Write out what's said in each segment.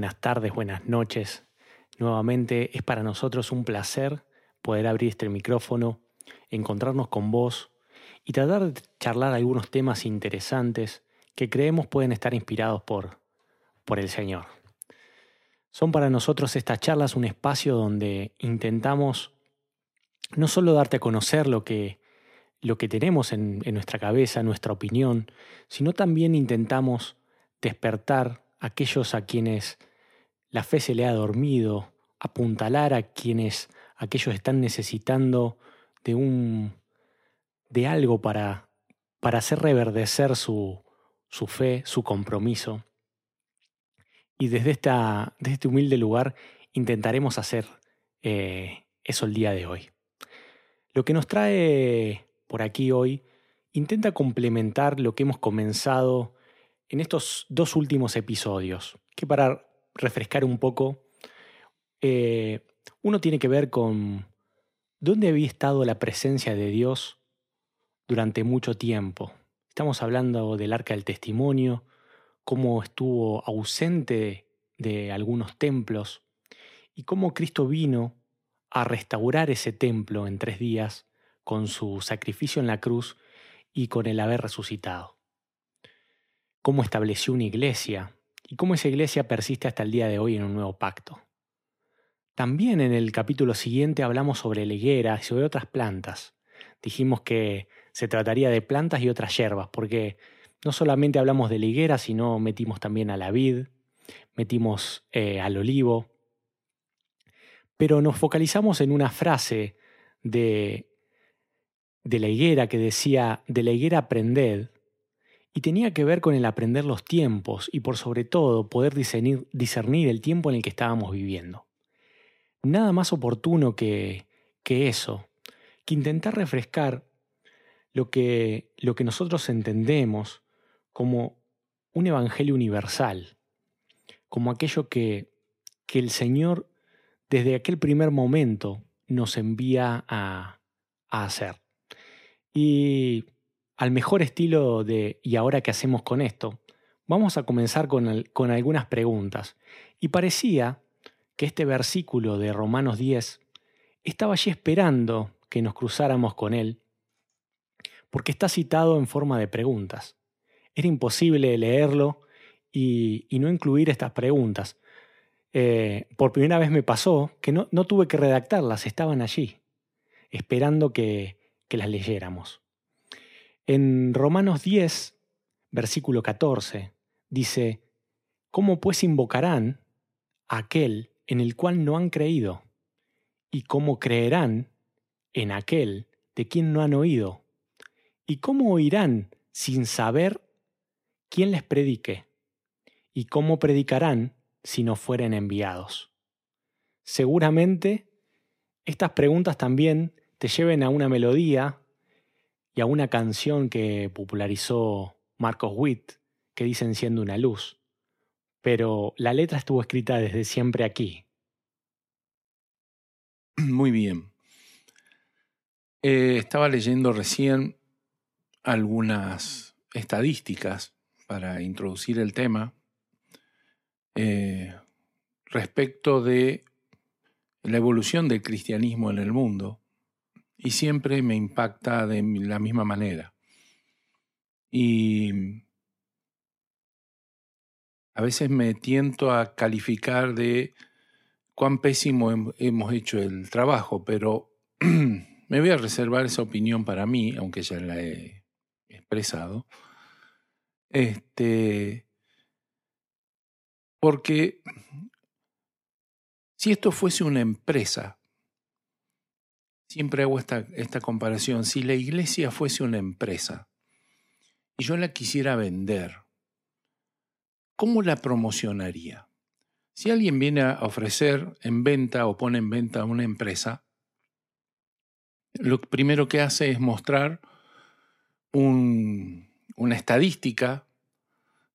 Buenas tardes, buenas noches. Nuevamente es para nosotros un placer poder abrir este micrófono, encontrarnos con vos y tratar de charlar algunos temas interesantes que creemos pueden estar inspirados por, por el Señor. Son para nosotros estas charlas un espacio donde intentamos no solo darte a conocer lo que, lo que tenemos en, en nuestra cabeza, nuestra opinión, sino también intentamos despertar aquellos a quienes la fe se le ha dormido, apuntalar a quienes aquellos están necesitando de un de algo para, para hacer reverdecer su, su fe, su compromiso. Y desde, esta, desde este humilde lugar intentaremos hacer eh, eso el día de hoy. Lo que nos trae por aquí hoy intenta complementar lo que hemos comenzado en estos dos últimos episodios, que para refrescar un poco, eh, uno tiene que ver con dónde había estado la presencia de Dios durante mucho tiempo. Estamos hablando del arca del testimonio, cómo estuvo ausente de algunos templos y cómo Cristo vino a restaurar ese templo en tres días con su sacrificio en la cruz y con el haber resucitado cómo estableció una iglesia y cómo esa iglesia persiste hasta el día de hoy en un nuevo pacto. También en el capítulo siguiente hablamos sobre la higuera y sobre otras plantas. Dijimos que se trataría de plantas y otras hierbas, porque no solamente hablamos de la higuera, sino metimos también a la vid, metimos eh, al olivo. Pero nos focalizamos en una frase de, de la higuera que decía, de la higuera aprended, y tenía que ver con el aprender los tiempos y por sobre todo poder discernir, discernir el tiempo en el que estábamos viviendo. Nada más oportuno que, que eso, que intentar refrescar lo que, lo que nosotros entendemos como un evangelio universal, como aquello que, que el Señor desde aquel primer momento nos envía a, a hacer. Y al mejor estilo de ¿y ahora qué hacemos con esto? Vamos a comenzar con, con algunas preguntas. Y parecía que este versículo de Romanos 10 estaba allí esperando que nos cruzáramos con él, porque está citado en forma de preguntas. Era imposible leerlo y, no incluir estas preguntas. Eh, por primera vez me pasó que no, no, tuve que redactarlas, estaban allí, esperando que, que las leyéramos. En Romanos 10, versículo 14, dice, ¿Cómo pues invocarán a aquel en el cual no han creído? ¿Y cómo creerán en aquel de quien no han oído? ¿Y cómo oirán sin saber quién les predique? ¿Y cómo predicarán si no fueren enviados? Seguramente estas preguntas también te lleven a una melodía y a una canción que popularizó Marcos Witt, que dicen siendo una luz. Pero la letra estuvo escrita desde siempre aquí. Muy bien. Eh, estaba leyendo recién algunas estadísticas para introducir el tema eh, respecto de la evolución del cristianismo en el mundo y siempre me impacta de la misma manera. Y a veces me tiento a calificar de cuán pésimo hemos hecho el trabajo, pero me voy a reservar esa opinión para mí, aunque ya la he expresado. Este, porque Si esto fuese una empresa, siempre hago esta, esta comparación, si la iglesia fuese una empresa y yo la quisiera vender, ¿cómo la promocionaría? Si alguien viene a ofrecer en venta o pone en venta una empresa, lo primero que hace es mostrar una estadística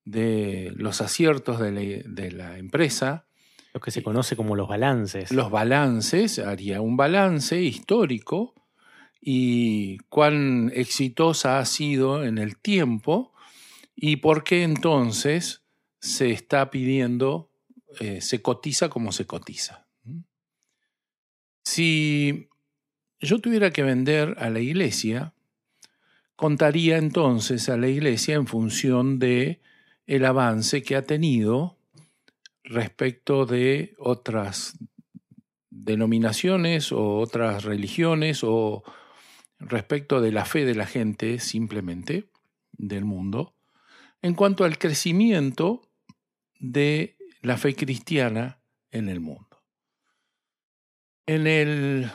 de los aciertos de la, de la, empresa. Lo que se conoce como los balances. Los balances, haría un balance histórico y cuán exitosa ha sido en el tiempo y por qué entonces se está pidiendo, eh, se cotiza como se cotiza. Si yo tuviera que vender a la iglesia, contaría entonces a la iglesia en función de el avance que ha tenido respecto de otras denominaciones o otras religiones o respecto de la fe de la gente simplemente del mundo en cuanto al crecimiento de la fe cristiana en el mundo. En el,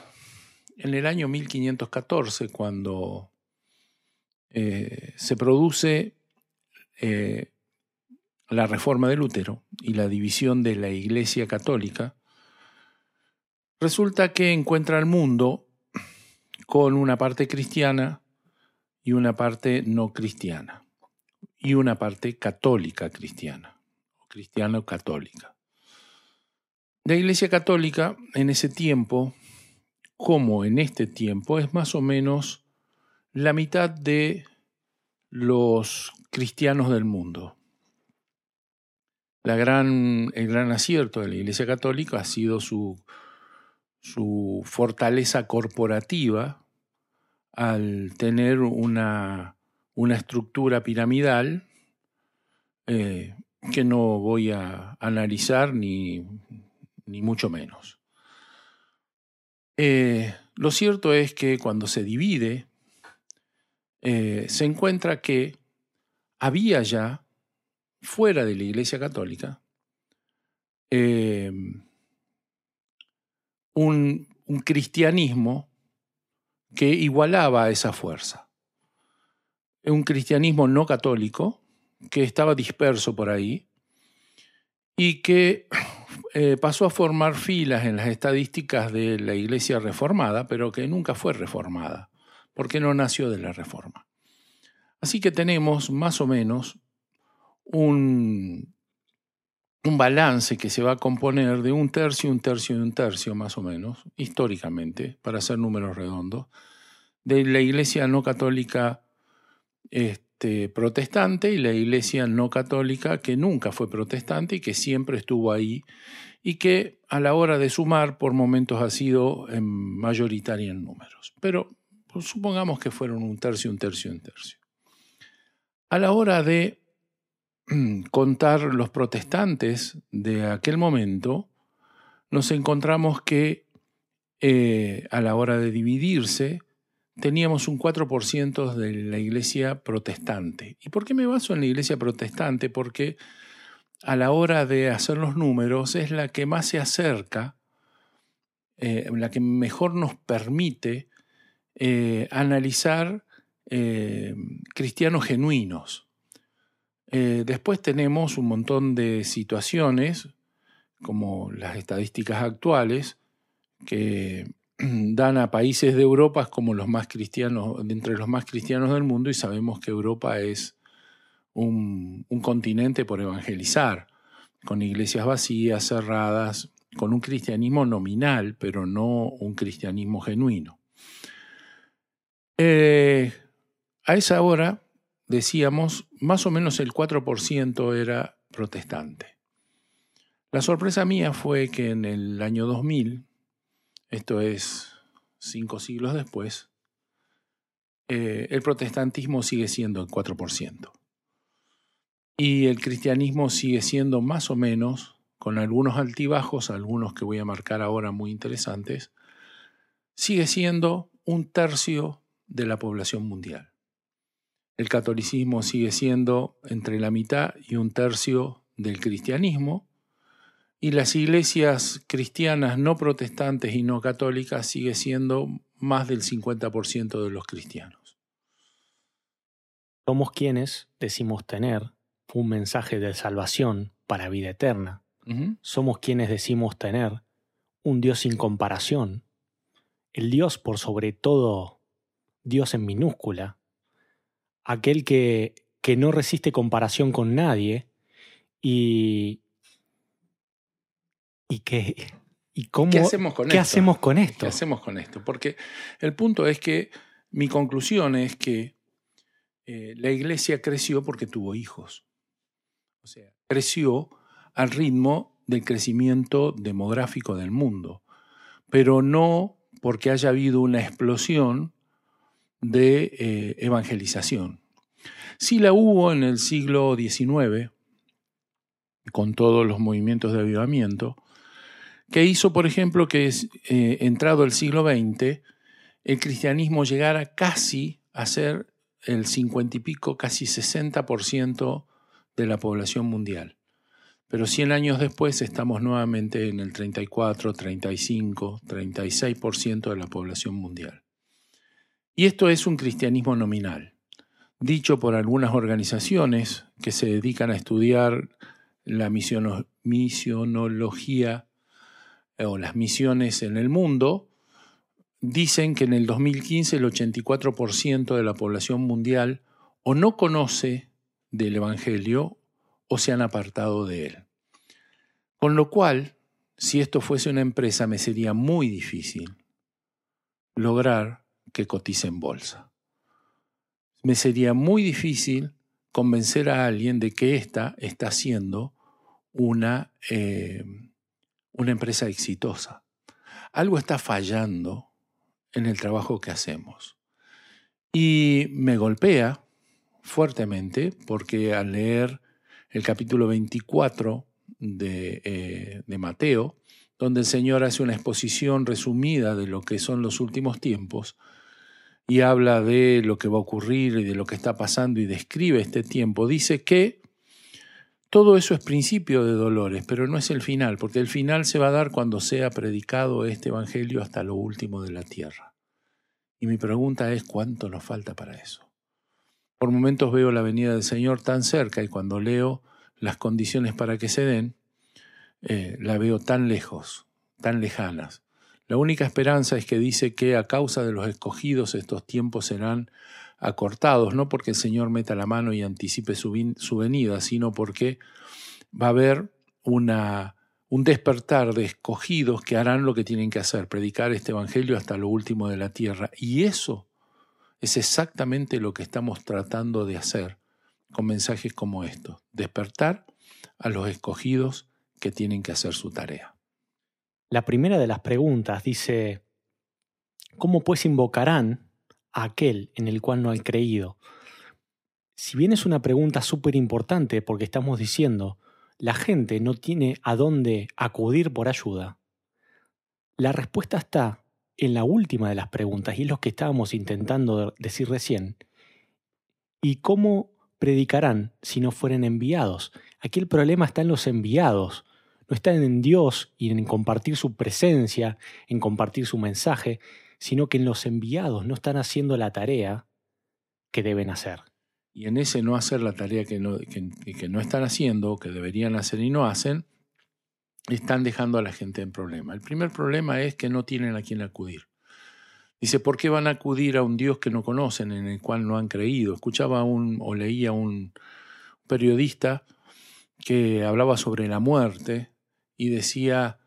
en el año 1514, cuando eh, se produce eh, la reforma de Lutero y la división de la Iglesia Católica, resulta que encuentra al mundo con una parte cristiana y una parte no cristiana, y una parte católica cristiana, o cristiano-católica. La Iglesia Católica en ese tiempo, como en este tiempo, es más o menos la mitad de los cristianos del mundo. La gran, el gran acierto de la Iglesia Católica ha sido su, su fortaleza corporativa al tener una, una estructura piramidal eh, que no voy a analizar ni, ni mucho menos. Eh, lo cierto es que cuando se divide, eh, se encuentra que había ya fuera de la Iglesia Católica eh, un, cristianismo que igualaba a esa fuerza. Un cristianismo no católico que estaba disperso por ahí y que eh, pasó a formar filas en las estadísticas de la Iglesia reformada, pero que nunca fue reformada, porque no nació de la reforma. Así que tenemos más o menos un, un balance que se va a componer de un tercio, un tercio y un tercio más o menos, históricamente, para hacer números redondos, de la iglesia no católica este, protestante y la iglesia no católica que nunca fue protestante y que siempre estuvo ahí y que a la hora de sumar por momentos ha sido mayoritaria en números. Pero pues, supongamos que fueron un tercio, un tercio, un tercio. A la hora de contar los protestantes de aquel momento, nos encontramos que eh, a la hora de dividirse, teníamos un 4% de la iglesia protestante. ¿Y por qué me baso en la iglesia protestante? Porque a la hora de hacer los números es la que más se acerca, eh, la que mejor nos permite eh, analizar cristianos genuinos. Eh, después tenemos un montón de situaciones, como las estadísticas actuales, que dan a países de Europa como los más cristianos, entre los más cristianos del mundo, y sabemos que Europa es un, continente por evangelizar, con iglesias vacías, cerradas, con un cristianismo nominal, pero no un cristianismo genuino. Eh, a esa hora decíamos, más o menos el 4% era protestante. La sorpresa mía fue que en el año 2000, esto es cinco siglos después, eh, el protestantismo sigue siendo el 4%. Y el cristianismo sigue siendo más o menos, con algunos altibajos, algunos que voy a marcar ahora muy interesantes, sigue siendo un tercio de la población mundial el catolicismo sigue siendo entre la mitad y un tercio del cristianismo y las iglesias cristianas no protestantes y no católicas sigue siendo más del 50% de los cristianos. Somos quienes decimos tener un mensaje de salvación para vida eterna. Somos quienes decimos tener un Dios sin comparación. El Dios por sobre todo, Dios en minúscula. Aquel que, que no resiste comparación con nadie y, y que ¿Y cómo, ¿Qué hacemos con ¿qué esto? hacemos con esto? ¿Qué hacemos con esto? Porque el punto es que mi conclusión es que eh, la iglesia creció porque tuvo hijos. O sea, creció al ritmo del crecimiento demográfico del mundo, pero no porque haya habido una explosión de eh, evangelización. Sí la hubo en el siglo XIX, con todos los movimientos de avivamiento, que hizo, por ejemplo, que eh, entrado el siglo XX, el cristianismo llegara casi a ser el 50 y pico, casi 60% de la población mundial. Pero 100 años después estamos nuevamente en el 34, 35, 36% de la población mundial. Y esto es un cristianismo nominal, dicho por algunas organizaciones que se dedican a estudiar la misionología o las misiones en el mundo, dicen que en el 2015 el 84% de la población mundial o no conoce del Evangelio o se han apartado de él. Con lo cual, si esto fuese una empresa, me sería muy difícil lograr que cotice en bolsa. Me sería muy difícil convencer a alguien de que ésta está haciendo una, eh, una empresa exitosa. Algo está fallando en el trabajo que hacemos. Y me golpea fuertemente porque al leer el capítulo 24 de, eh, de, Mateo, donde el Señor hace una exposición resumida de lo que son los últimos tiempos y habla de lo que va a ocurrir y de lo que está pasando y describe este tiempo, dice que todo eso es principio de dolores, pero no es el final, porque el final se va a dar cuando sea predicado este Evangelio hasta lo último de la tierra. Y mi pregunta es, ¿cuánto nos falta para eso? Por momentos veo la venida del Señor tan cerca y cuando leo las condiciones para que se den, eh, la veo tan lejos, tan lejanas. La única esperanza es que dice que a causa de los escogidos estos tiempos serán acortados, no porque el Señor meta la mano y anticipe su, venida, sino porque va a haber una, un despertar de escogidos que harán lo que tienen que hacer, predicar este Evangelio hasta lo último de la tierra. Y eso es exactamente lo que estamos tratando de hacer con mensajes como estos, despertar a los escogidos que tienen que hacer su tarea. La primera de las preguntas dice, ¿cómo pues invocarán a aquel en el cual no han creído? Si bien es una pregunta súper importante porque estamos diciendo, la gente no tiene a dónde acudir por ayuda, la respuesta está en la última de las preguntas y es lo que estábamos intentando decir recién. ¿Y cómo predicarán si no fueren enviados? Aquí el problema está en los enviados, no está en Dios y en compartir su presencia, en compartir su mensaje, sino que en los enviados no están haciendo la tarea que deben hacer. Y en ese no hacer la tarea que no, que, que no están haciendo, que deberían hacer y no hacen, están dejando a la gente en problema. El primer problema es que no tienen a quién acudir. Dice, ¿por qué van a acudir a un Dios que no conocen, en el cual no han creído? Escuchaba un, o leía un periodista que hablaba sobre la muerte y decía,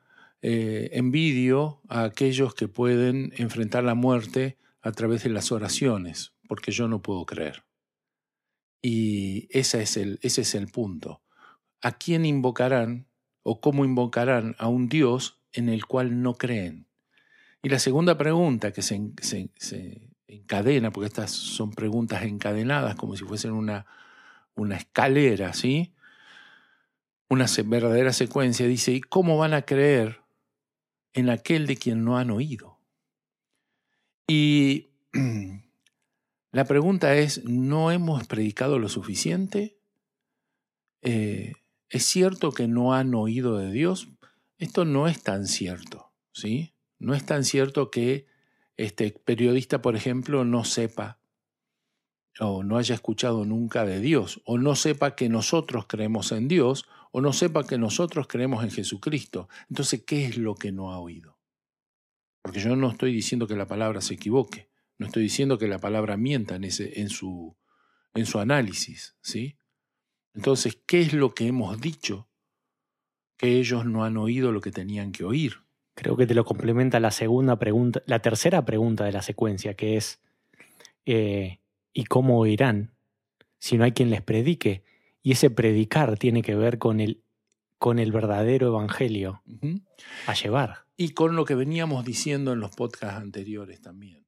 eh, envidio a aquellos que pueden enfrentar la muerte a través de las oraciones, porque yo no puedo creer. Y ese es el, ese es el punto. ¿A quién invocarán o cómo invocarán a un Dios en el cual no creen? Y la segunda pregunta que se, se, se encadena, porque estas son preguntas encadenadas como si fuesen una, una escalera, ¿sí? Una verdadera secuencia, dice, ¿y cómo van a creer en aquel de quien no han oído? Y la pregunta es, ¿no hemos predicado lo suficiente? Eh, ¿Es cierto que no han oído de Dios? esto no es tan cierto, ¿sí? No es tan cierto que este periodista, por ejemplo, no sepa o no haya escuchado nunca de Dios, o no sepa que nosotros creemos en Dios, o no sepa que nosotros creemos en Jesucristo. Entonces, ¿qué es lo que no ha oído? Porque yo no estoy diciendo que la palabra se equivoque, no estoy diciendo que la palabra mienta en, su, en su análisis, ¿sí? Entonces, ¿qué es lo que hemos dicho que ellos no han oído lo que tenían que oír? Creo que te lo complementa la segunda pregunta, la tercera pregunta de la secuencia, que es eh, ¿y cómo oirán si no hay quien les predique? Y ese predicar tiene que ver con el, con el verdadero evangelio a llevar. Y con lo que veníamos diciendo en los podcasts anteriores también.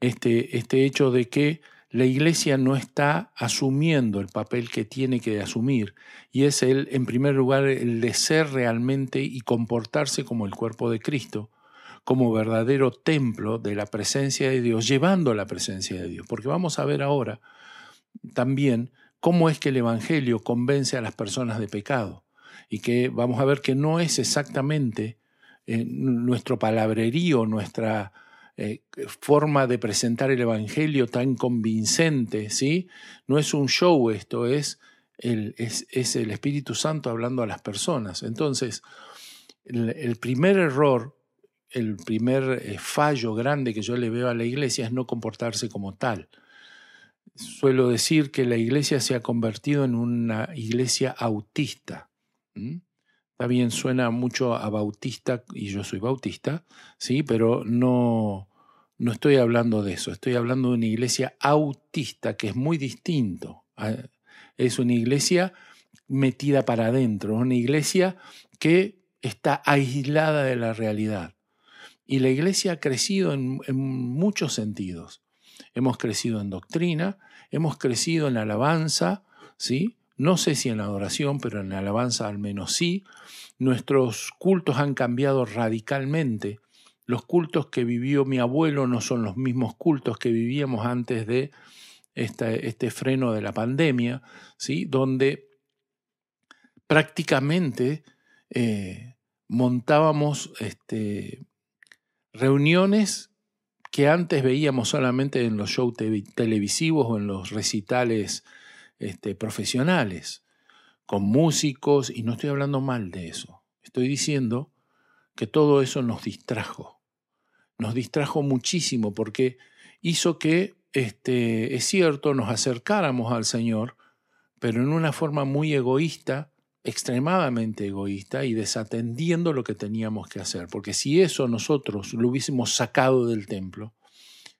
Este, este hecho de que la iglesia no está asumiendo el papel que tiene que asumir y es el, en primer lugar, el de ser realmente y comportarse como el cuerpo de Cristo, como verdadero templo de la presencia de Dios, llevando la presencia de Dios. Porque vamos a ver ahora también cómo es que el Evangelio convence a las personas de pecado y que vamos a ver que no es exactamente eh, nuestro palabrerío, nuestra eh, forma de presentar el Evangelio tan convincente, ¿sí? No es un show esto, es el, es, el Espíritu Santo hablando a las personas. Entonces, el, primer error, el primer eh, fallo grande que yo le veo a la iglesia es no comportarse como tal. Suelo decir que la iglesia se ha convertido en una iglesia autista. Está bien, suena mucho a bautista, y yo soy bautista, sí, pero no, no estoy hablando de eso. Estoy hablando de una iglesia autista, que es muy distinto. Es una iglesia metida para adentro, una iglesia que está aislada de la realidad. Y la iglesia ha crecido en, en muchos sentidos. Hemos crecido en doctrina, hemos crecido en alabanza, ¿sí? No sé si en la adoración, pero en la alabanza al menos sí. Nuestros cultos han cambiado radicalmente. Los cultos que vivió mi abuelo no son los mismos cultos que vivíamos antes de este, freno de la pandemia, ¿sí? donde prácticamente eh, montábamos este, reuniones que antes veíamos solamente en los shows televisivos o en los recitales este, profesionales, con músicos, y no estoy hablando mal de eso, estoy diciendo que todo eso nos distrajo, nos distrajo muchísimo porque hizo que, este, es cierto, nos acercáramos al Señor, pero en una forma muy egoísta, extremadamente egoísta y desatendiendo lo que teníamos que hacer. Porque si eso nosotros lo hubiésemos sacado del templo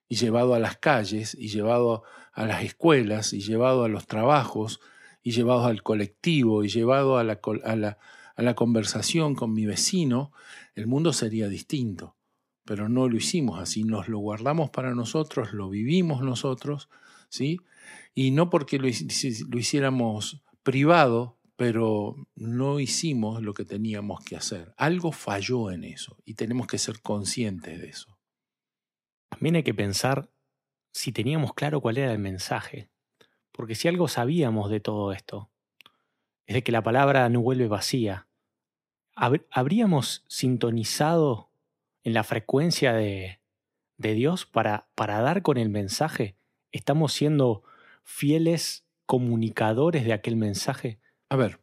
y llevado a las calles y llevado a las escuelas y llevado a los trabajos y llevado al colectivo y llevado a la, conversación con mi vecino, el mundo sería distinto. Pero no lo hicimos así, nos lo guardamos para nosotros, lo vivimos nosotros, ¿sí? Y no porque lo hiciéramos privado, pero no hicimos lo que teníamos que hacer. Algo falló en eso y tenemos que ser conscientes de eso. También hay que pensar si teníamos claro cuál era el mensaje. Porque si algo sabíamos de todo esto, es de que la palabra no vuelve vacía. ¿Habríamos sintonizado en la frecuencia de, de Dios para, para dar con el mensaje? ¿Estamos siendo fieles comunicadores de aquel mensaje? A ver,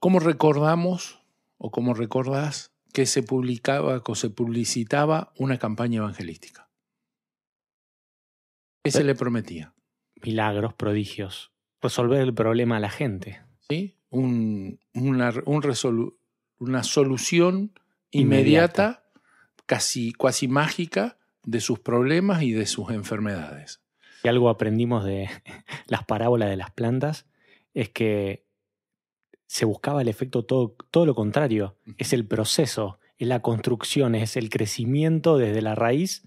¿cómo recordamos o cómo recordás que se publicaba o se publicitaba una campaña evangelística? ¿Qué se le prometía? Milagros, prodigios, resolver el problema a la gente. ¿Sí? Un, una, una, solución inmediata, casi, casi mágica, de sus problemas y de sus enfermedades. Y algo aprendimos de las parábolas de las plantas es que se buscaba el efecto todo, todo lo contrario. Es el proceso, es la construcción, es el crecimiento desde la raíz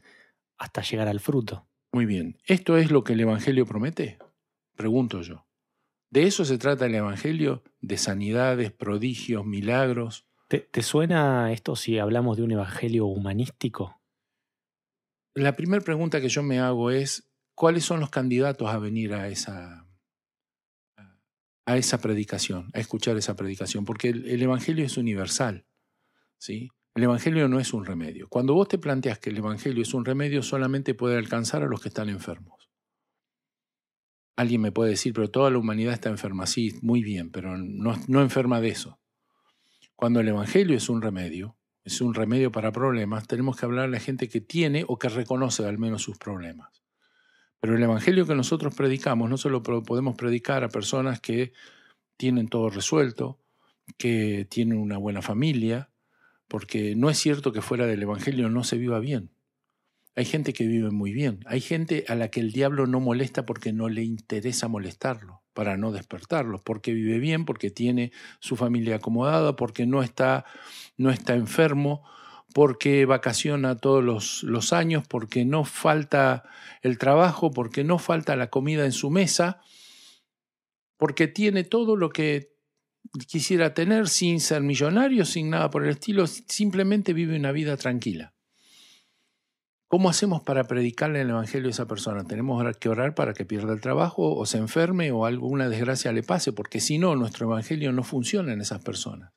hasta llegar al fruto. Muy bien. ¿Esto es lo que el Evangelio promete? Pregunto yo. ¿De eso se trata el Evangelio? ¿De sanidades, prodigios, milagros? ¿Te, suena esto si hablamos de un Evangelio humanístico? La primera pregunta que yo me hago es, ¿cuáles son los candidatos a venir a esa, a esa predicación, a escuchar esa predicación? Porque el, el Evangelio es universal. ¿sí? El Evangelio no es un remedio. Cuando vos te planteas que el Evangelio es un remedio, solamente puede alcanzar a los que están enfermos. Alguien me puede decir, pero toda la humanidad está enferma. Sí, muy bien, pero no, no enferma de eso. Cuando el Evangelio es un remedio, es un remedio para problemas, tenemos que hablar a la gente que tiene o que reconoce al menos sus problemas. Pero el Evangelio que nosotros predicamos no solo podemos predicar a personas que tienen todo resuelto, que tienen una buena familia, porque no es cierto que fuera del Evangelio no se viva bien. Hay gente que vive muy bien, hay gente a la que el diablo no molesta porque no le interesa molestarlo, para no despertarlo, porque vive bien, porque tiene su familia acomodada, porque no está, no está enfermo, porque vacaciona todos los, años, porque no falta el trabajo, porque no falta la comida en su mesa, porque tiene todo lo que quisiera tener sin ser millonario, sin nada por el estilo, simplemente vive una vida tranquila. ¿Cómo hacemos para predicarle el Evangelio a esa persona? Tenemos que orar para que pierda el trabajo o se enferme o alguna desgracia le pase, porque si no, nuestro Evangelio no funciona en esas personas.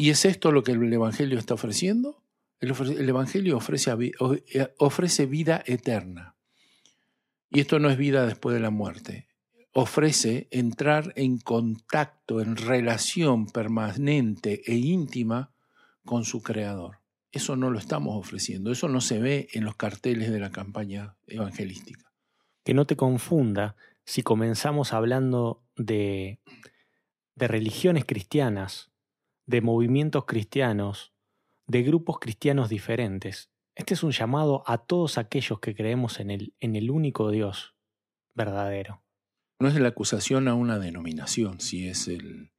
¿Y es esto lo que el Evangelio está ofreciendo? El, Evangelio ofrece, eh, ofrece vida eterna. Y esto no es vida después de la muerte. Ofrece entrar en contacto, en relación permanente e íntima con su Creador. Eso no lo estamos ofreciendo, eso no se ve en los carteles de la campaña evangelística. Que no te confunda si comenzamos hablando de, de religiones cristianas de movimientos cristianos, de grupos cristianos diferentes. Este es un llamado a todos aquellos que creemos en el, en el único Dios verdadero. No es la acusación a una denominación, si es el,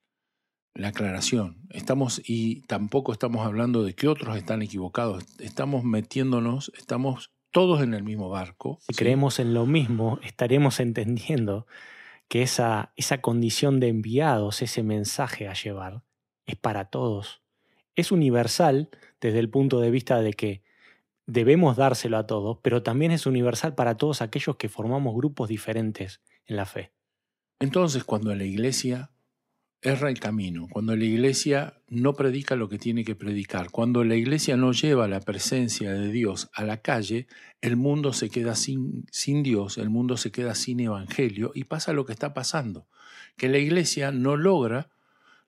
la aclaración. Estamos, y tampoco estamos hablando de que otros están equivocados. Estamos metiéndonos, estamos todos en el mismo barco. Si creemos en lo mismo, estaremos entendiendo que esa, esa condición de enviados, ese mensaje a llevar, es para todos. Es universal desde el punto de vista de que debemos dárselo a todos, pero también es universal para todos aquellos que formamos grupos diferentes en la fe. Entonces, cuando la iglesia erra el camino, cuando la iglesia no predica lo que tiene que predicar, cuando la iglesia no lleva la presencia de Dios a la calle, el mundo se queda sin, sin Dios, el mundo se queda sin evangelio y pasa lo que está pasando, que la iglesia no logra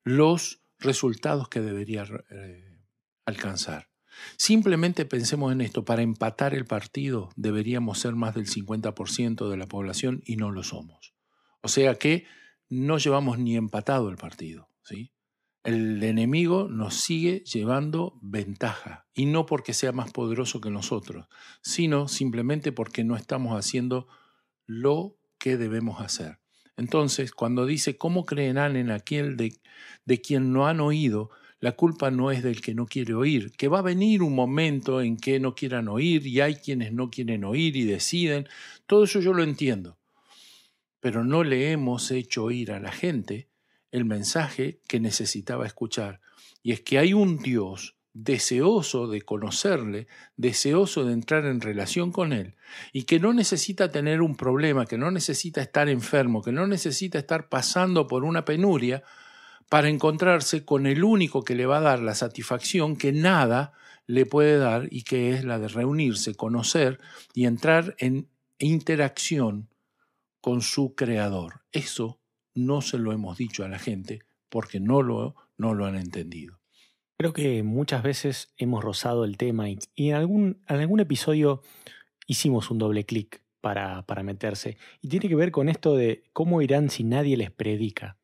los resultados que debería eh, alcanzar. Simplemente pensemos en esto, para empatar el partido deberíamos ser más del 50% de la población y no lo somos. O sea que no llevamos ni empatado el partido. ¿sí? El enemigo nos sigue llevando ventaja, y no porque sea más poderoso que nosotros, sino simplemente porque no estamos haciendo lo que debemos hacer. Entonces, cuando dice, ¿cómo creerán en aquel de, de quien no han oído? La culpa no es del que no quiere oír, que va a venir un momento en que no quieran oír y hay quienes no quieren oír y deciden. Todo eso yo lo entiendo. Pero no le hemos hecho oír a la gente el mensaje que necesitaba escuchar. Y es que hay un Dios deseoso de conocerle, deseoso de entrar en relación con él, y que no necesita tener un problema, que no necesita estar enfermo, que no necesita estar pasando por una penuria para encontrarse con el único que le va a dar la satisfacción que nada le puede dar y que es la de reunirse, conocer y entrar en interacción con su creador. Eso no se lo hemos dicho a la gente porque no lo, no lo han entendido. Creo que muchas veces hemos rozado el tema y, en, algún, episodio hicimos un doble clic para, para meterse. Y tiene que ver con esto de cómo irán si nadie les predica.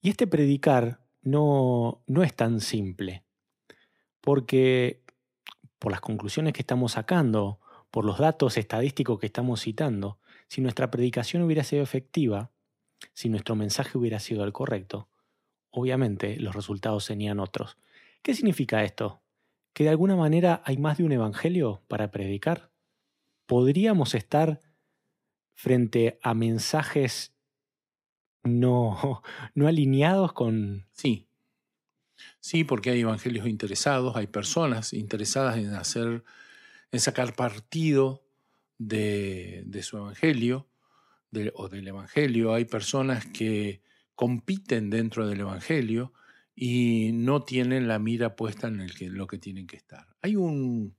Y este predicar no, no es tan simple. Porque por las conclusiones que estamos sacando, por los datos estadísticos que estamos citando, si nuestra predicación hubiera sido efectiva, si nuestro mensaje hubiera sido el correcto, obviamente los resultados serían otros. ¿Qué significa esto? ¿Que de alguna manera hay más de un evangelio para predicar? ¿Podríamos estar frente a mensajes no, no alineados con... Sí, sí, porque hay evangelios interesados, hay personas interesadas en hacer, en sacar partido de, de su evangelio o del evangelio, hay personas que compiten dentro del evangelio y no tienen la mira puesta en el que, lo que tienen que estar. Hay un,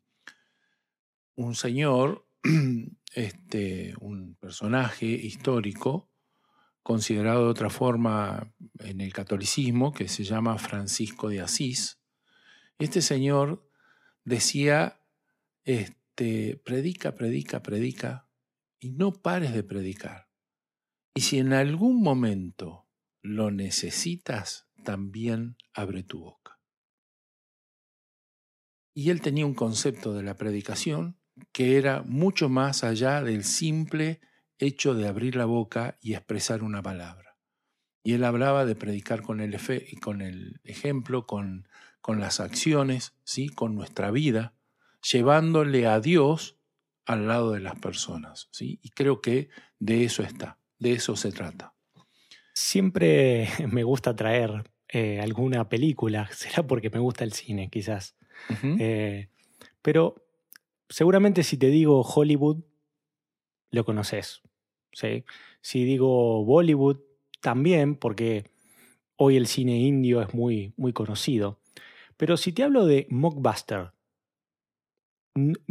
un señor, este, un personaje histórico, considerado de otra forma en el catolicismo, que se llama Francisco de Asís. Este señor decía, este, predica, predica, predica, y no pares de predicar. Y si en algún momento lo necesitas, también abre tu boca. Y él tenía un concepto de la predicación que era mucho más allá del simple hecho de abrir la boca y expresar una palabra. Y él hablaba de predicar con el, con el ejemplo, con, con las acciones, ¿sí? con nuestra vida, llevándole a Dios al lado de las personas. ¿sí? Y creo que de eso está, de eso se trata. Siempre me gusta traer eh, alguna película, será porque me gusta el cine quizás. Eh, pero seguramente si te digo Hollywood, lo conoces. ¿sí? Si digo Bollywood, también, porque hoy el cine indio es muy, muy conocido. Pero si te hablo de Mockbuster,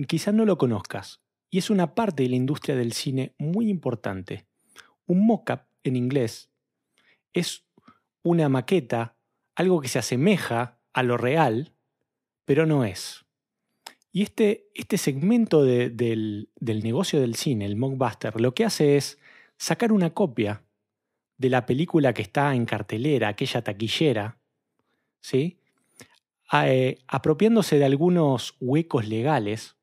quizás no lo conozcas. Y es una parte de la industria del cine muy importante. Un mock-up en inglés es una maqueta, algo que se asemeja a lo real, pero no es. Y este, este segmento del, negocio del cine, el mockbuster, lo que hace es sacar una copia de la película que está en cartelera, aquella taquillera, ¿sí? Eh, apropiándose de algunos huecos legales,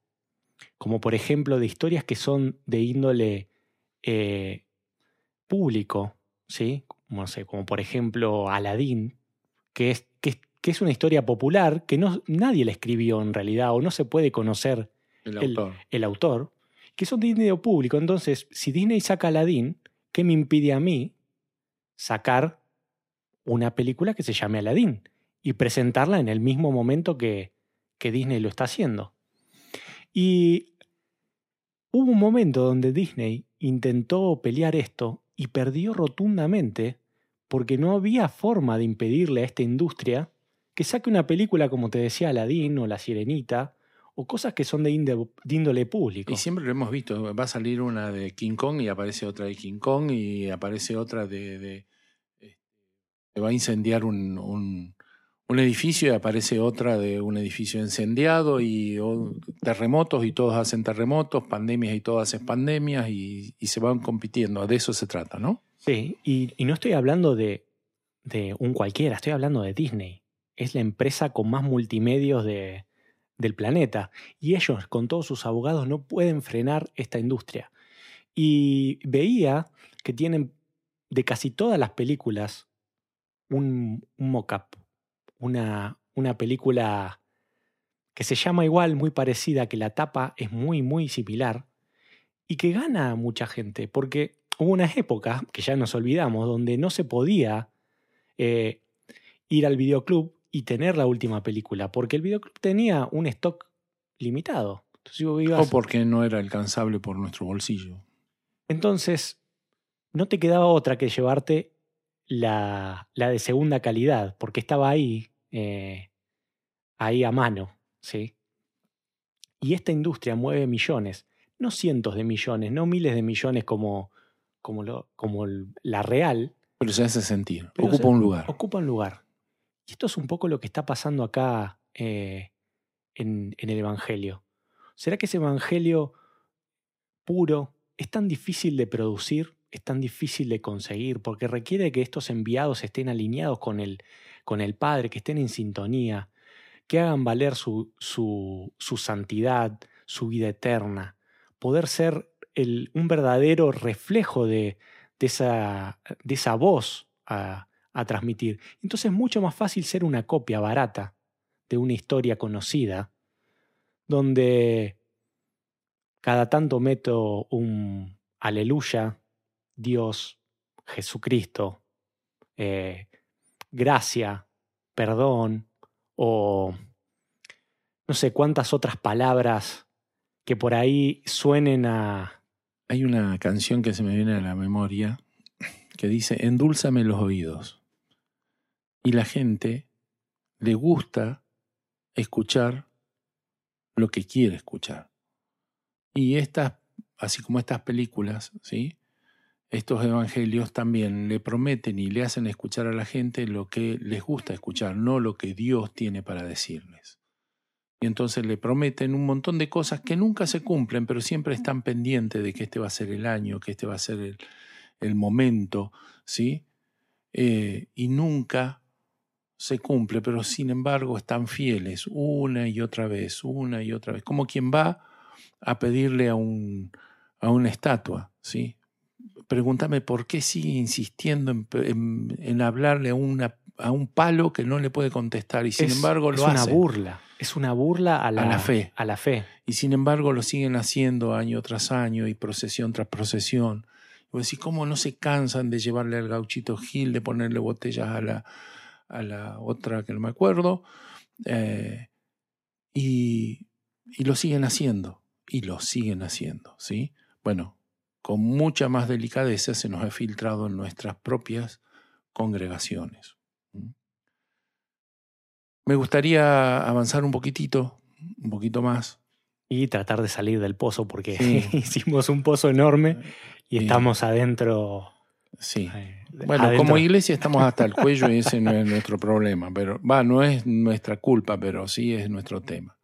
como por ejemplo de historias que son de índole eh, público, ¿sí? Como, sé, como por ejemplo Aladdin, que es, que es que es una historia popular que no, nadie la escribió en realidad o no se puede conocer el, autor. que son de dinero público. Entonces, si Disney saca Aladdin, ¿qué me impide a mí sacar una película que se llame Aladdin y presentarla en el mismo momento que, que Disney lo está haciendo? Y hubo un momento donde Disney intentó pelear esto y perdió rotundamente porque no había forma de impedirle a esta industria que saque una película como te decía Aladdin o La Sirenita, o cosas que son de, índole público. Y siempre lo hemos visto, va a salir una de King Kong y aparece otra de King Kong y aparece otra de... de este, va a incendiar un, un, edificio y aparece otra de un edificio incendiado y terremotos y todos hacen terremotos, pandemias y todos hacen pandemias y, se van compitiendo, de eso se trata, ¿no? Sí, y, no estoy hablando de, un cualquiera, estoy hablando de Disney es la empresa con más multimedios de, del planeta. Y ellos, con todos sus abogados, no pueden frenar esta industria. Y veía que tienen de casi todas las películas un, un mock-up, una, una película que se llama igual, muy parecida, que la tapa es muy, muy similar y que gana a mucha gente, porque hubo una época, que ya nos olvidamos, donde no se podía eh, ir al videoclub y tener la última película, porque el videoclub tenía un stock limitado. O porque no era alcanzable por nuestro bolsillo. Entonces, no te quedaba otra que llevarte la, la de segunda calidad, porque estaba ahí, eh, ahí a mano, ¿sí? Y esta industria mueve millones, no cientos de millones, no miles de millones como, como, lo, como la real. Pero se hace sentir, ocupa un lugar. Ocupa un lugar. Y esto es un poco lo que está pasando acá eh, en, en el Evangelio. ¿Será que ese Evangelio puro es tan difícil de producir, es tan difícil de conseguir, porque requiere que estos enviados estén alineados con el, con el Padre, que estén en sintonía, que hagan valer su, su, su santidad, su vida eterna, poder ser el, un verdadero reflejo de, esa, de esa voz a, a transmitir. Entonces es mucho más fácil ser una copia barata de una historia conocida, donde cada tanto meto un aleluya, Dios, Jesucristo, eh, gracia, perdón, o no sé cuántas otras palabras que por ahí suenen a... Hay una canción que se me viene a la memoria que dice, endúlzame los oídos. Y la gente le gusta escuchar lo que quiere escuchar. Y estas, así como estas películas, ¿sí? estos evangelios también le prometen y le hacen escuchar a la gente lo que les gusta escuchar, no lo que Dios tiene para decirles. Y entonces le prometen un montón de cosas que nunca se cumplen, pero siempre están pendientes de que este va a ser el año, que este va a ser el, momento, ¿sí? Eh, y nunca se cumple, pero sin embargo están fieles una y otra vez, una y otra vez, como quien va a pedirle a, un, a una estatua, ¿sí? Pregúntame por qué sigue insistiendo en, hablarle a, una, a un palo que no le puede contestar y sin embargo lo hace. Es una burla, es una burla a la, fe. a la fe. Y sin embargo lo siguen haciendo año tras año y procesión tras procesión. Y vos decís, ¿cómo no se cansan de llevarle al gauchito Gil, de ponerle botellas a la, a la otra que no me acuerdo, eh, y, y, lo siguen haciendo, y lo siguen haciendo, ¿sí? Bueno, con mucha más delicadeza se nos ha filtrado en nuestras propias congregaciones. Me gustaría avanzar un poquitito, un poquito más. Y tratar de salir del pozo, porque hicimos un pozo enorme y estamos adentro. Sí. Eh, bueno, como iglesia estamos hasta el cuello y ese no es nuestro problema, pero va, no es nuestra culpa, pero sí es nuestro tema.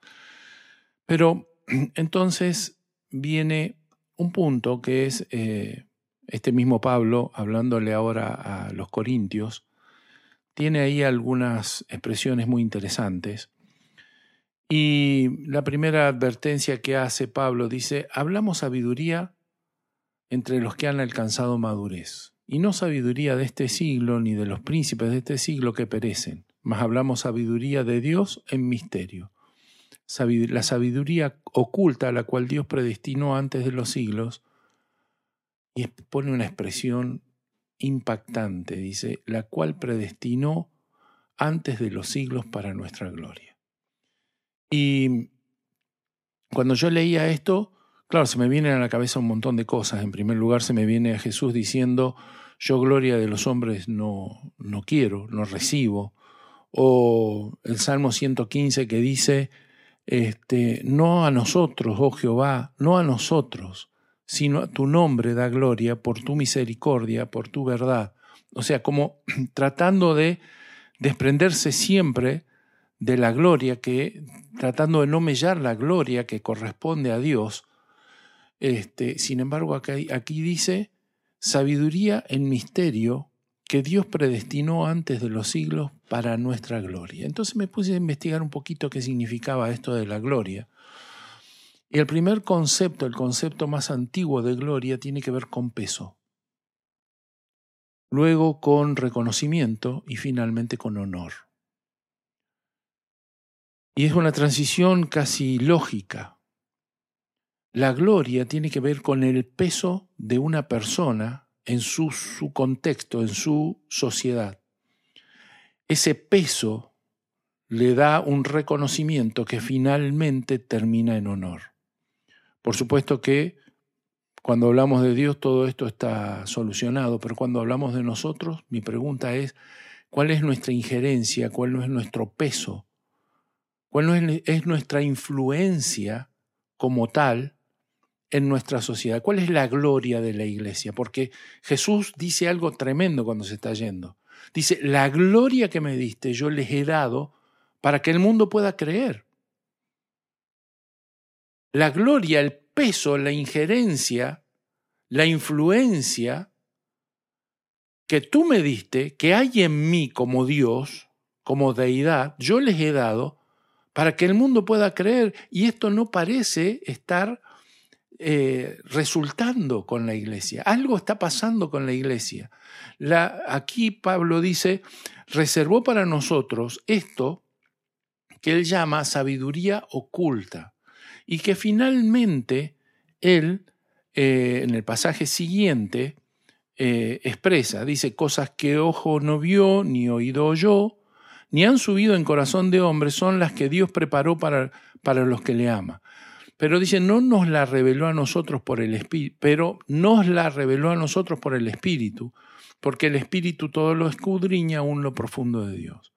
Pero entonces viene un punto que es eh, este mismo Pablo, hablándole ahora a los corintios, tiene ahí algunas expresiones muy interesantes. Y la primera advertencia que hace Pablo dice, hablamos sabiduría entre los que han alcanzado madurez y no sabiduría de este siglo ni de los príncipes de este siglo que perecen, mas hablamos sabiduría de Dios en misterio. La sabiduría oculta a la cual Dios predestinó antes de los siglos, y pone una expresión impactante, dice, la cual predestinó antes de los siglos para nuestra gloria. Y cuando yo leía esto, Claro, se me vienen a la cabeza un montón de cosas. En primer lugar, se me viene a Jesús diciendo, yo gloria de los hombres no, no quiero, no recibo. O el Salmo 115 que dice, este, no a nosotros, oh Jehová, no a nosotros, sino a tu nombre da gloria por tu misericordia, por tu verdad. O sea, como tratando de desprenderse siempre de la gloria que, tratando de no mellar la gloria que corresponde a Dios, este, sin embargo, aquí, aquí dice sabiduría en misterio que Dios predestinó antes de los siglos para nuestra gloria. Entonces me puse a investigar un poquito qué significaba esto de la gloria. Y el primer concepto, el concepto más antiguo de gloria, tiene que ver con peso. Luego con reconocimiento y finalmente con honor. Y es una transición casi lógica, la gloria tiene que ver con el peso de una persona en su, su contexto, en su sociedad. Ese peso le da un reconocimiento que finalmente termina en honor. Por supuesto que cuando hablamos de Dios todo esto está solucionado, pero cuando hablamos de nosotros, mi pregunta es, ¿cuál es nuestra injerencia? ¿Cuál es nuestro peso? ¿Cuál es nuestra influencia como tal en nuestra sociedad? ¿Cuál es la gloria de la iglesia? Porque Jesús dice algo tremendo cuando se está yendo. Dice, la gloria que me diste yo les he dado para que el mundo pueda creer. La gloria, el peso, la injerencia, la influencia que tú me diste, que hay en mí como Dios, como deidad, yo les he dado para que el mundo pueda creer. Y esto no parece estar eh, resultando con la iglesia. Algo está pasando con la iglesia. Aquí Pablo dice, reservó para nosotros esto que él llama sabiduría oculta y que finalmente él, eh, en el pasaje siguiente, eh, expresa, dice, cosas que ojo no vio, ni oído oyó, ni han subido en corazón de hombre, son las que Dios preparó para, para los que le ama. Pero dice, no nos la reveló a nosotros por el Espíritu, pero nos la reveló a nosotros por el Espíritu, porque el Espíritu todo lo escudriña aún lo profundo de Dios.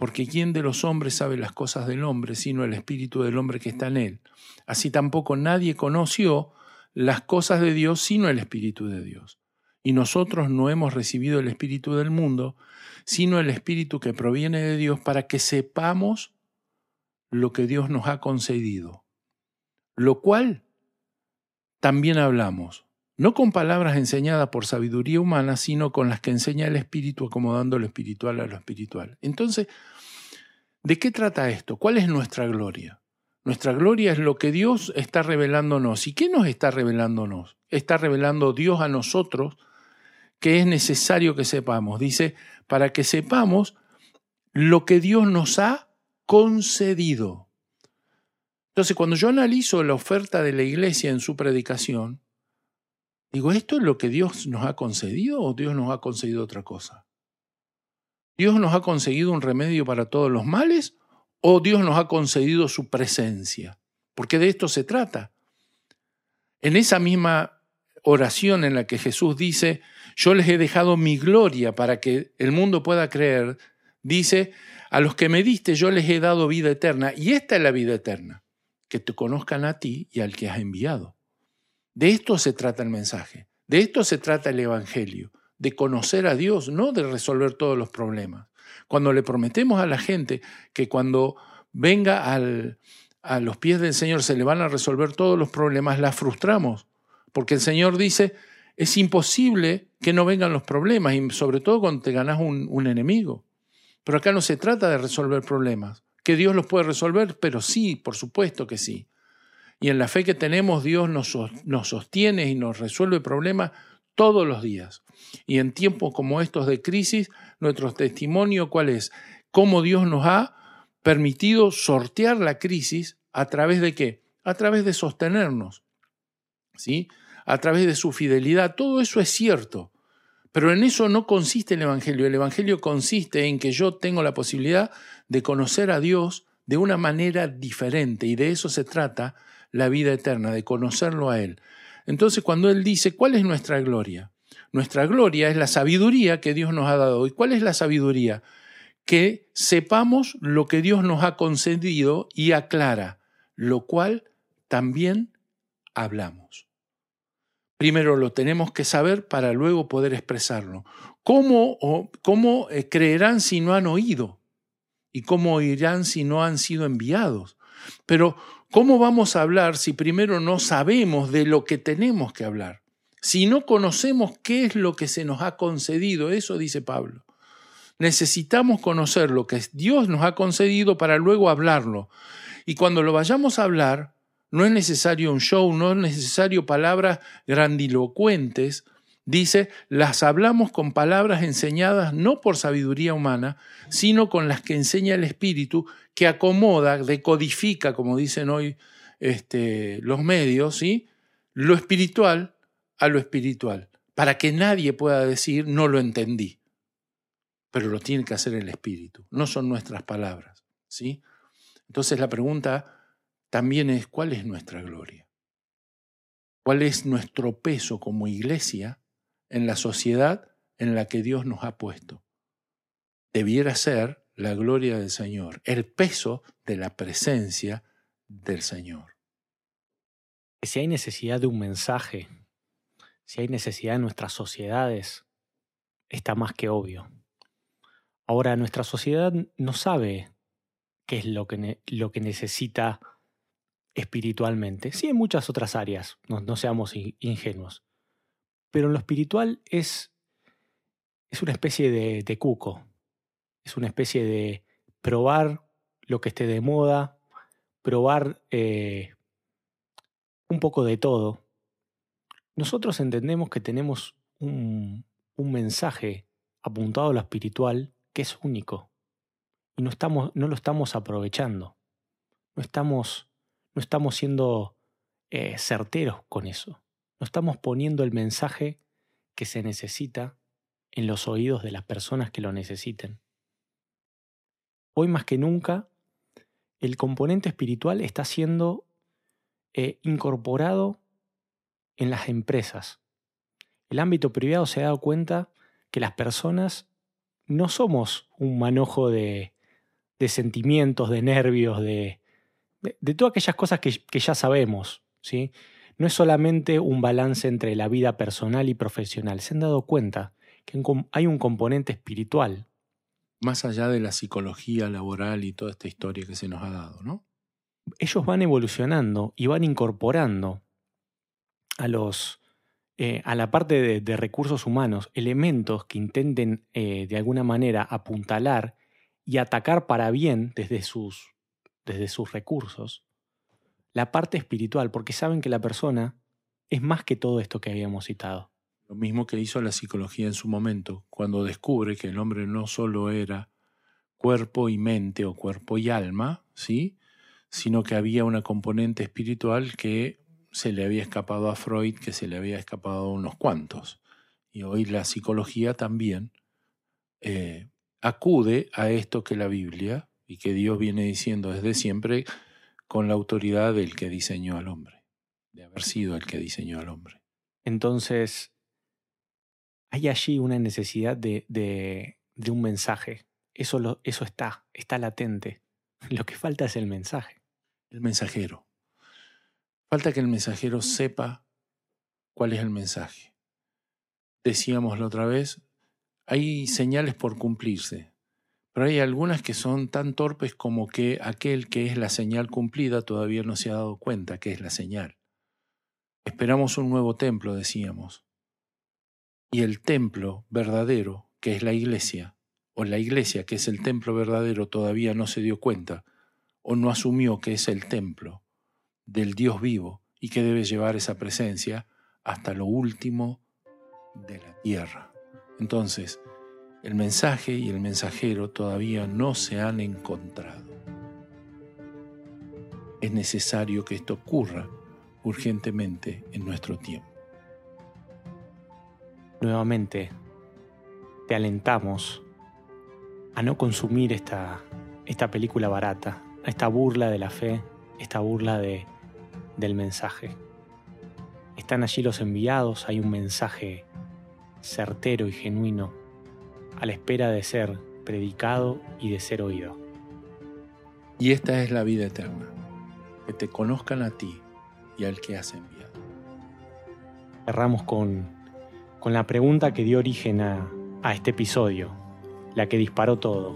Porque ¿quién de los hombres sabe las cosas del hombre sino el espíritu del hombre que está en él? Así tampoco nadie conoció las cosas de Dios sino el espíritu de Dios. Y nosotros no hemos recibido el espíritu del mundo, sino el espíritu que proviene de Dios para que sepamos lo que Dios nos ha concedido, lo cual también hablamos, no con palabras enseñadas por sabiduría humana, sino con las que enseña el Espíritu, acomodando lo espiritual a lo espiritual. Entonces, ¿de qué trata esto? ¿Cuál es nuestra gloria? Nuestra gloria es lo que Dios está revelándonos. ¿Y qué nos está revelándonos? Está revelando Dios a nosotros que es necesario que sepamos. Dice, para que sepamos lo que Dios nos ha concedido. Entonces, cuando yo analizo la oferta de la iglesia en su predicación, digo, ¿esto es lo que Dios nos ha concedido o Dios nos ha concedido otra cosa? ¿Dios nos ha concedido un remedio para todos los males o Dios nos ha concedido su presencia? Porque de esto se trata. En esa misma oración en la que Jesús dice, yo les he dejado mi gloria para que el mundo pueda creer, dice, a los que me diste yo les he dado vida eterna, y esta es la vida eterna, que te conozcan a ti y al que has enviado. De esto se trata el mensaje, de esto se trata el Evangelio, de conocer a Dios, no de resolver todos los problemas. Cuando le prometemos a la gente que cuando venga al, a los pies del Señor se le van a resolver todos los problemas, la frustramos, porque el Señor dice, es imposible que no vengan los problemas, y sobre todo cuando te ganas un, un enemigo. Pero acá no se trata de resolver problemas. ¿Que Dios los puede resolver? Pero sí, por supuesto que sí. Y en la fe que tenemos, Dios nos, sostiene y nos resuelve problemas todos los días. Y en tiempos como estos de crisis, nuestro testimonio, ¿cuál es? Cómo Dios nos ha permitido sortear la crisis a través de qué? A través de sostenernos, ¿sí? A través de su fidelidad. Todo eso es cierto. Pero en eso no consiste el Evangelio. El Evangelio consiste en que yo tengo la posibilidad de conocer a Dios de una manera diferente y de eso se trata la vida eterna, de conocerlo a Él. Entonces cuando Él dice, ¿cuál es nuestra gloria? Nuestra gloria es la sabiduría que Dios nos ha dado. ¿Y cuál es la sabiduría? Que sepamos lo que Dios nos ha concedido y aclara, lo cual también hablamos. Primero lo tenemos que saber para luego poder expresarlo. ¿Cómo, cómo eh, creerán si no han oído? ¿Y cómo oirán si no han sido enviados? Pero, ¿cómo vamos a hablar si primero no sabemos de lo que tenemos que hablar? Si no conocemos qué es lo que se nos ha concedido, eso dice Pablo. Necesitamos conocer lo que Dios nos ha concedido para luego hablarlo. Y cuando lo vayamos a hablar, no es necesario un show, no es necesario palabras grandilocuentes. Dice, las hablamos con palabras enseñadas no por sabiduría humana, sino con las que enseña el Espíritu, que acomoda, decodifica, como dicen hoy este, los medios, lo espiritual a lo espiritual, para que nadie pueda decir no lo entendí. Pero lo tiene que hacer el Espíritu, no son nuestras palabras. ¿sí? Entonces la pregunta también es cuál es nuestra gloria, cuál es nuestro peso como iglesia en la sociedad en la que Dios nos ha puesto. Debiera ser la gloria del Señor, el peso de la presencia del Señor. Si hay necesidad de un mensaje, si hay necesidad en nuestras sociedades, está más que obvio. Ahora, nuestra sociedad no sabe qué es lo que, lo que necesita espiritualmente. Sí, en muchas otras áreas, no, seamos ingenuos. Pero en lo espiritual es, es una especie de, cuco, es una especie de probar lo que esté de moda, probar eh, un poco de todo. Nosotros entendemos que tenemos un, un, mensaje apuntado a lo espiritual que es único y no, estamos, no lo estamos aprovechando. No estamos no estamos siendo eh, certeros con eso. No estamos poniendo el mensaje que se necesita en los oídos de las personas que lo necesiten. Hoy más que nunca, el componente espiritual está siendo eh, incorporado en las empresas. El ámbito privado se ha dado cuenta que las personas no somos un manojo de, sentimientos, de nervios, de, de, todas aquellas cosas que, que, ya sabemos. ¿sí? No es solamente un balance entre la vida personal y profesional. Se han dado cuenta que hay un componente espiritual. Más allá de la psicología laboral y toda esta historia que se nos ha dado, ¿no? Ellos van evolucionando y van incorporando a los eh, a la parte de, recursos humanos elementos que intenten eh, de alguna manera apuntalar y atacar para bien desde sus, desde sus recursos la parte espiritual, porque saben que la persona es más que todo esto que habíamos citado. Lo mismo que hizo la psicología en su momento, cuando descubre que el hombre no solo era cuerpo y mente o cuerpo y alma, ¿sí? sino que había una componente espiritual que se le había escapado a Freud, que se le había escapado a unos cuantos. Y hoy la psicología también eh, acude a esto que la Biblia y que Dios viene diciendo desde siempre con la autoridad del que diseñó al hombre, de haber sido el que diseñó al hombre. Entonces, hay allí una necesidad de, de, de un mensaje. Eso, lo, eso está, está latente. Lo que falta es el mensaje. El mensajero. Falta que el mensajero sepa cuál es el mensaje. Decíamos la otra vez, hay señales por cumplirse, hay algunas que son tan torpes como que aquel que es la señal cumplida todavía no se ha dado cuenta que es la señal. Esperamos un nuevo templo, decíamos. Y el templo verdadero, que es la iglesia, o la iglesia, que es el templo verdadero, todavía no se dio cuenta, o no asumió que es el templo del Dios vivo y que debe llevar esa presencia hasta lo último de la tierra. Entonces, el mensaje y el mensajero todavía no se han encontrado. Es necesario que esto ocurra urgentemente en nuestro tiempo. Nuevamente, te alentamos a no consumir esta, esta película barata, esta burla de la fe, esta burla de del mensaje. Están allí los enviados, hay un mensaje certero y genuino a la espera de ser predicado y de ser oído. Y esta es la vida eterna, que te conozcan a ti y al que has enviado. Cerramos con, con la pregunta que dio origen a, a este episodio, la que disparó todo,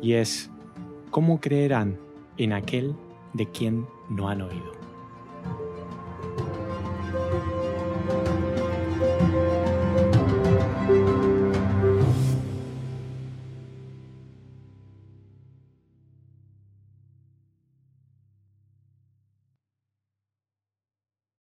y es, ¿cómo creerán en aquel de quien no han oído?